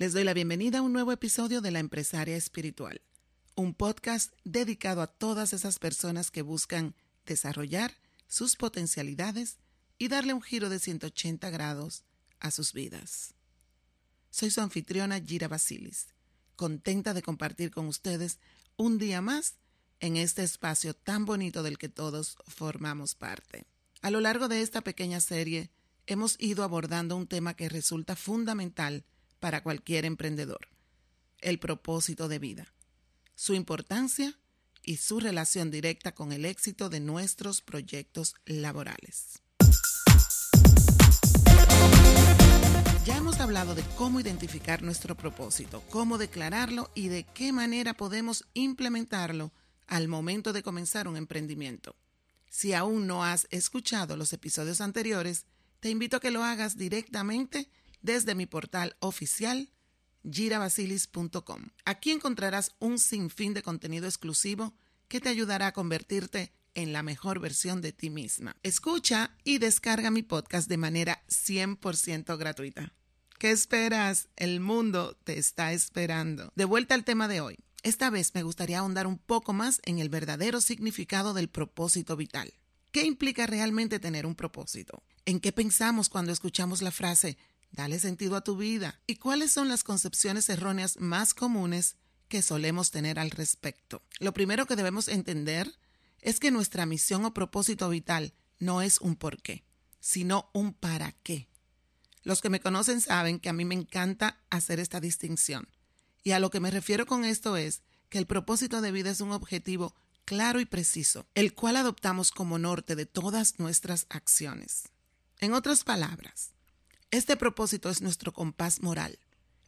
Les doy la bienvenida a un nuevo episodio de La Empresaria Espiritual, un podcast dedicado a todas esas personas que buscan desarrollar sus potencialidades y darle un giro de 180 grados a sus vidas. Soy su anfitriona Gira Basilis, contenta de compartir con ustedes un día más en este espacio tan bonito del que todos formamos parte. A lo largo de esta pequeña serie hemos ido abordando un tema que resulta fundamental para cualquier emprendedor, el propósito de vida, su importancia y su relación directa con el éxito de nuestros proyectos laborales. Ya hemos hablado de cómo identificar nuestro propósito, cómo declararlo y de qué manera podemos implementarlo al momento de comenzar un emprendimiento. Si aún no has escuchado los episodios anteriores, te invito a que lo hagas directamente desde mi portal oficial girabasilis.com. Aquí encontrarás un sinfín de contenido exclusivo que te ayudará a convertirte en la mejor versión de ti misma. Escucha y descarga mi podcast de manera 100% gratuita. ¿Qué esperas? El mundo te está esperando. De vuelta al tema de hoy. Esta vez me gustaría ahondar un poco más en el verdadero significado del propósito vital. ¿Qué implica realmente tener un propósito? ¿En qué pensamos cuando escuchamos la frase Dale sentido a tu vida. ¿Y cuáles son las concepciones erróneas más comunes que solemos tener al respecto? Lo primero que debemos entender es que nuestra misión o propósito vital no es un por qué, sino un para qué. Los que me conocen saben que a mí me encanta hacer esta distinción. Y a lo que me refiero con esto es que el propósito de vida es un objetivo claro y preciso, el cual adoptamos como norte de todas nuestras acciones. En otras palabras, este propósito es nuestro compás moral,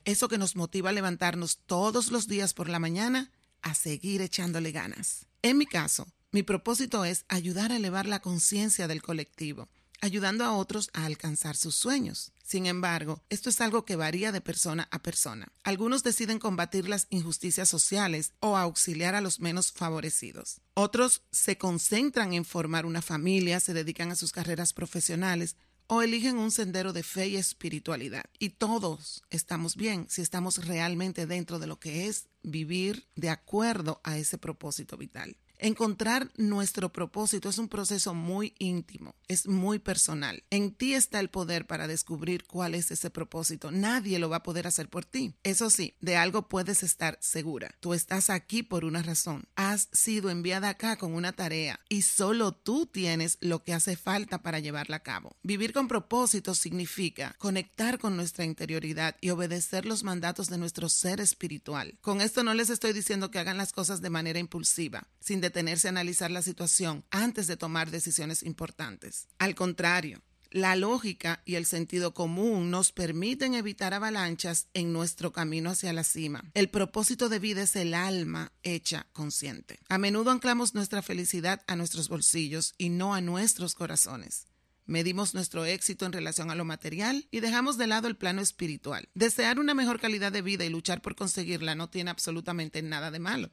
eso que nos motiva a levantarnos todos los días por la mañana a seguir echándole ganas. En mi caso, mi propósito es ayudar a elevar la conciencia del colectivo, ayudando a otros a alcanzar sus sueños. Sin embargo, esto es algo que varía de persona a persona. Algunos deciden combatir las injusticias sociales o auxiliar a los menos favorecidos. Otros se concentran en formar una familia, se dedican a sus carreras profesionales o eligen un sendero de fe y espiritualidad. Y todos estamos bien si estamos realmente dentro de lo que es vivir de acuerdo a ese propósito vital. Encontrar nuestro propósito es un proceso muy íntimo, es muy personal. En ti está el poder para descubrir cuál es ese propósito. Nadie lo va a poder hacer por ti. Eso sí, de algo puedes estar segura. Tú estás aquí por una razón. Has sido enviada acá con una tarea y solo tú tienes lo que hace falta para llevarla a cabo. Vivir con propósito significa conectar con nuestra interioridad y obedecer los mandatos de nuestro ser espiritual. Con esto no les estoy diciendo que hagan las cosas de manera impulsiva, sin detenerse a analizar la situación antes de tomar decisiones importantes. Al contrario, la lógica y el sentido común nos permiten evitar avalanchas en nuestro camino hacia la cima. El propósito de vida es el alma hecha consciente. A menudo anclamos nuestra felicidad a nuestros bolsillos y no a nuestros corazones. Medimos nuestro éxito en relación a lo material y dejamos de lado el plano espiritual. Desear una mejor calidad de vida y luchar por conseguirla no tiene absolutamente nada de malo.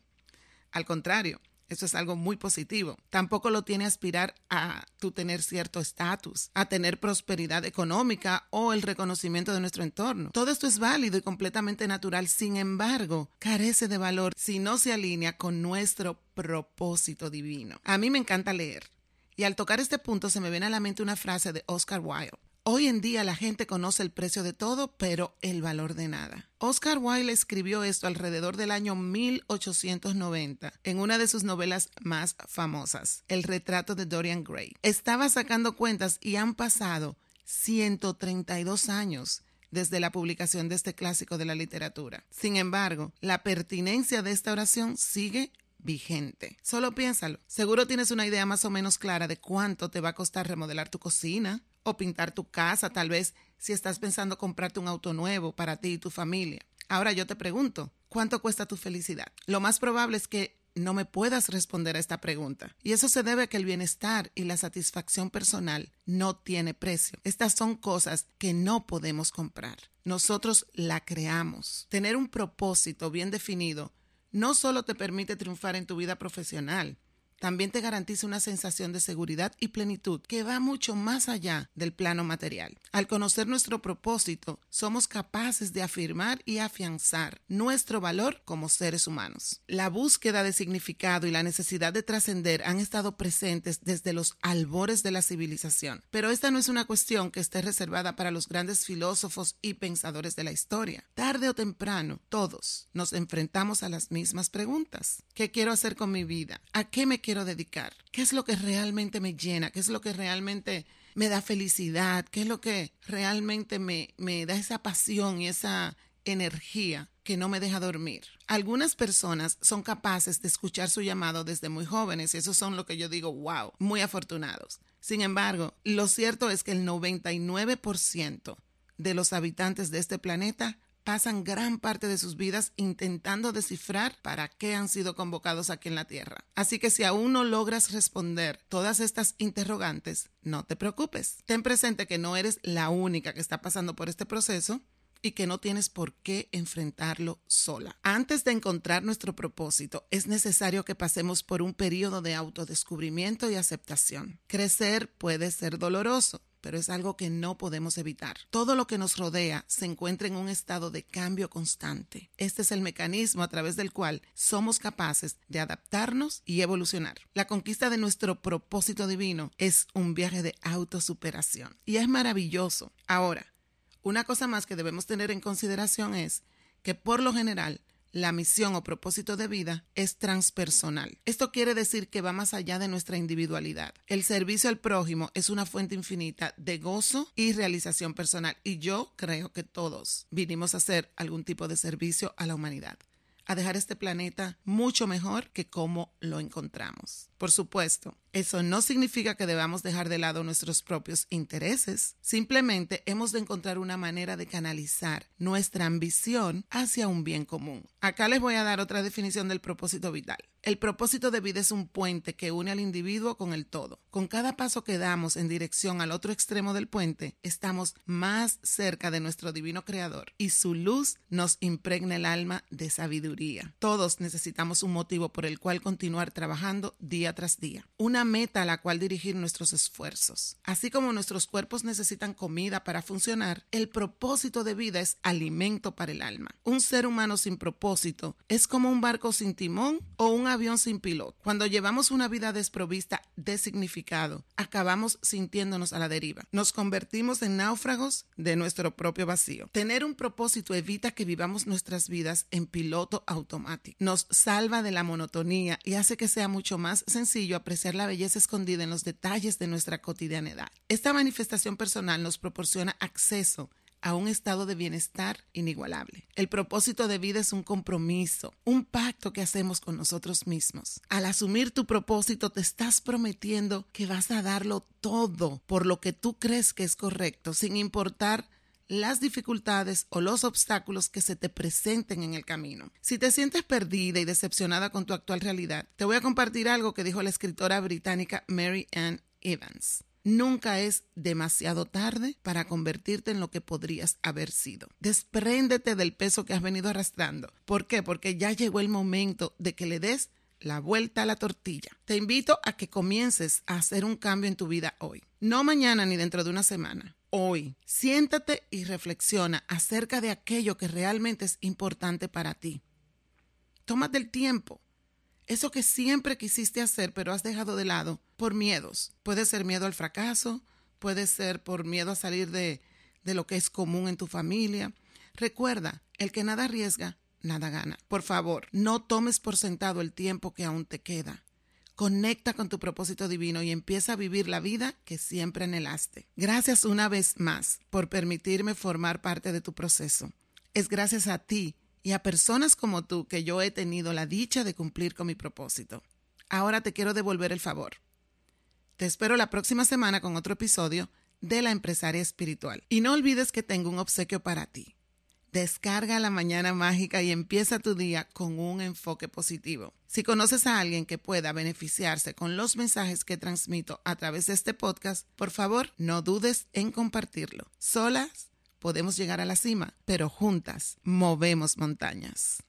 Al contrario, eso es algo muy positivo. Tampoco lo tiene aspirar a tener cierto estatus, a tener prosperidad económica o el reconocimiento de nuestro entorno. Todo esto es válido y completamente natural. Sin embargo, carece de valor si no se alinea con nuestro propósito divino. A mí me encanta leer. Y al tocar este punto se me viene a la mente una frase de Oscar Wilde. Hoy en día la gente conoce el precio de todo, pero el valor de nada. Oscar Wilde escribió esto alrededor del año 1890 en una de sus novelas más famosas, El retrato de Dorian Gray. Estaba sacando cuentas y han pasado 132 años desde la publicación de este clásico de la literatura. Sin embargo, la pertinencia de esta oración sigue vigente. Solo piénsalo. Seguro tienes una idea más o menos clara de cuánto te va a costar remodelar tu cocina o pintar tu casa, tal vez si estás pensando comprarte un auto nuevo para ti y tu familia. Ahora yo te pregunto, ¿cuánto cuesta tu felicidad? Lo más probable es que no me puedas responder a esta pregunta. Y eso se debe a que el bienestar y la satisfacción personal no tiene precio. Estas son cosas que no podemos comprar. Nosotros la creamos. Tener un propósito bien definido no solo te permite triunfar en tu vida profesional, también te garantiza una sensación de seguridad y plenitud que va mucho más allá del plano material. Al conocer nuestro propósito, somos capaces de afirmar y afianzar nuestro valor como seres humanos. La búsqueda de significado y la necesidad de trascender han estado presentes desde los albores de la civilización, pero esta no es una cuestión que esté reservada para los grandes filósofos y pensadores de la historia. Tarde o temprano, todos nos enfrentamos a las mismas preguntas. ¿Qué quiero hacer con mi vida? ¿A qué me quiero dedicar? ¿Qué es lo que realmente me llena? ¿Qué es lo que realmente me da felicidad? ¿Qué es lo que realmente me, me da esa pasión y esa energía que no me deja dormir. Algunas personas son capaces de escuchar su llamado desde muy jóvenes y eso son lo que yo digo, wow, muy afortunados. Sin embargo, lo cierto es que el 99% de los habitantes de este planeta pasan gran parte de sus vidas intentando descifrar para qué han sido convocados aquí en la Tierra. Así que si aún no logras responder todas estas interrogantes, no te preocupes. Ten presente que no eres la única que está pasando por este proceso y que no tienes por qué enfrentarlo sola. Antes de encontrar nuestro propósito, es necesario que pasemos por un periodo de autodescubrimiento y aceptación. Crecer puede ser doloroso, pero es algo que no podemos evitar. Todo lo que nos rodea se encuentra en un estado de cambio constante. Este es el mecanismo a través del cual somos capaces de adaptarnos y evolucionar. La conquista de nuestro propósito divino es un viaje de autosuperación y es maravilloso. Ahora, una cosa más que debemos tener en consideración es que por lo general la misión o propósito de vida es transpersonal. Esto quiere decir que va más allá de nuestra individualidad. El servicio al prójimo es una fuente infinita de gozo y realización personal y yo creo que todos vinimos a hacer algún tipo de servicio a la humanidad a dejar este planeta mucho mejor que como lo encontramos. Por supuesto, eso no significa que debamos dejar de lado nuestros propios intereses. Simplemente hemos de encontrar una manera de canalizar nuestra ambición hacia un bien común. Acá les voy a dar otra definición del propósito vital. El propósito de vida es un puente que une al individuo con el todo. Con cada paso que damos en dirección al otro extremo del puente, estamos más cerca de nuestro divino creador y su luz nos impregna el alma de sabiduría. Todos necesitamos un motivo por el cual continuar trabajando día tras día, una meta a la cual dirigir nuestros esfuerzos. Así como nuestros cuerpos necesitan comida para funcionar, el propósito de vida es alimento para el alma. Un ser humano sin propósito es como un barco sin timón o un avión sin piloto. Cuando llevamos una vida desprovista de significado, acabamos sintiéndonos a la deriva. Nos convertimos en náufragos de nuestro propio vacío. Tener un propósito evita que vivamos nuestras vidas en piloto automático. Nos salva de la monotonía y hace que sea mucho más sencillo apreciar la belleza escondida en los detalles de nuestra cotidianidad. Esta manifestación personal nos proporciona acceso a un estado de bienestar inigualable. El propósito de vida es un compromiso, un pacto que hacemos con nosotros mismos. Al asumir tu propósito te estás prometiendo que vas a darlo todo por lo que tú crees que es correcto, sin importar las dificultades o los obstáculos que se te presenten en el camino. Si te sientes perdida y decepcionada con tu actual realidad, te voy a compartir algo que dijo la escritora británica Mary Ann Evans. Nunca es demasiado tarde para convertirte en lo que podrías haber sido. Despréndete del peso que has venido arrastrando. ¿Por qué? Porque ya llegó el momento de que le des la vuelta a la tortilla. Te invito a que comiences a hacer un cambio en tu vida hoy. No mañana ni dentro de una semana. Hoy, siéntate y reflexiona acerca de aquello que realmente es importante para ti. Tómate el tiempo eso que siempre quisiste hacer pero has dejado de lado por miedos. Puede ser miedo al fracaso, puede ser por miedo a salir de, de lo que es común en tu familia. Recuerda, el que nada arriesga, nada gana. Por favor, no tomes por sentado el tiempo que aún te queda. Conecta con tu propósito divino y empieza a vivir la vida que siempre anhelaste. Gracias una vez más por permitirme formar parte de tu proceso. Es gracias a ti y a personas como tú que yo he tenido la dicha de cumplir con mi propósito. Ahora te quiero devolver el favor. Te espero la próxima semana con otro episodio de la empresaria espiritual. Y no olvides que tengo un obsequio para ti. Descarga la mañana mágica y empieza tu día con un enfoque positivo. Si conoces a alguien que pueda beneficiarse con los mensajes que transmito a través de este podcast, por favor no dudes en compartirlo. Solas podemos llegar a la cima, pero juntas movemos montañas.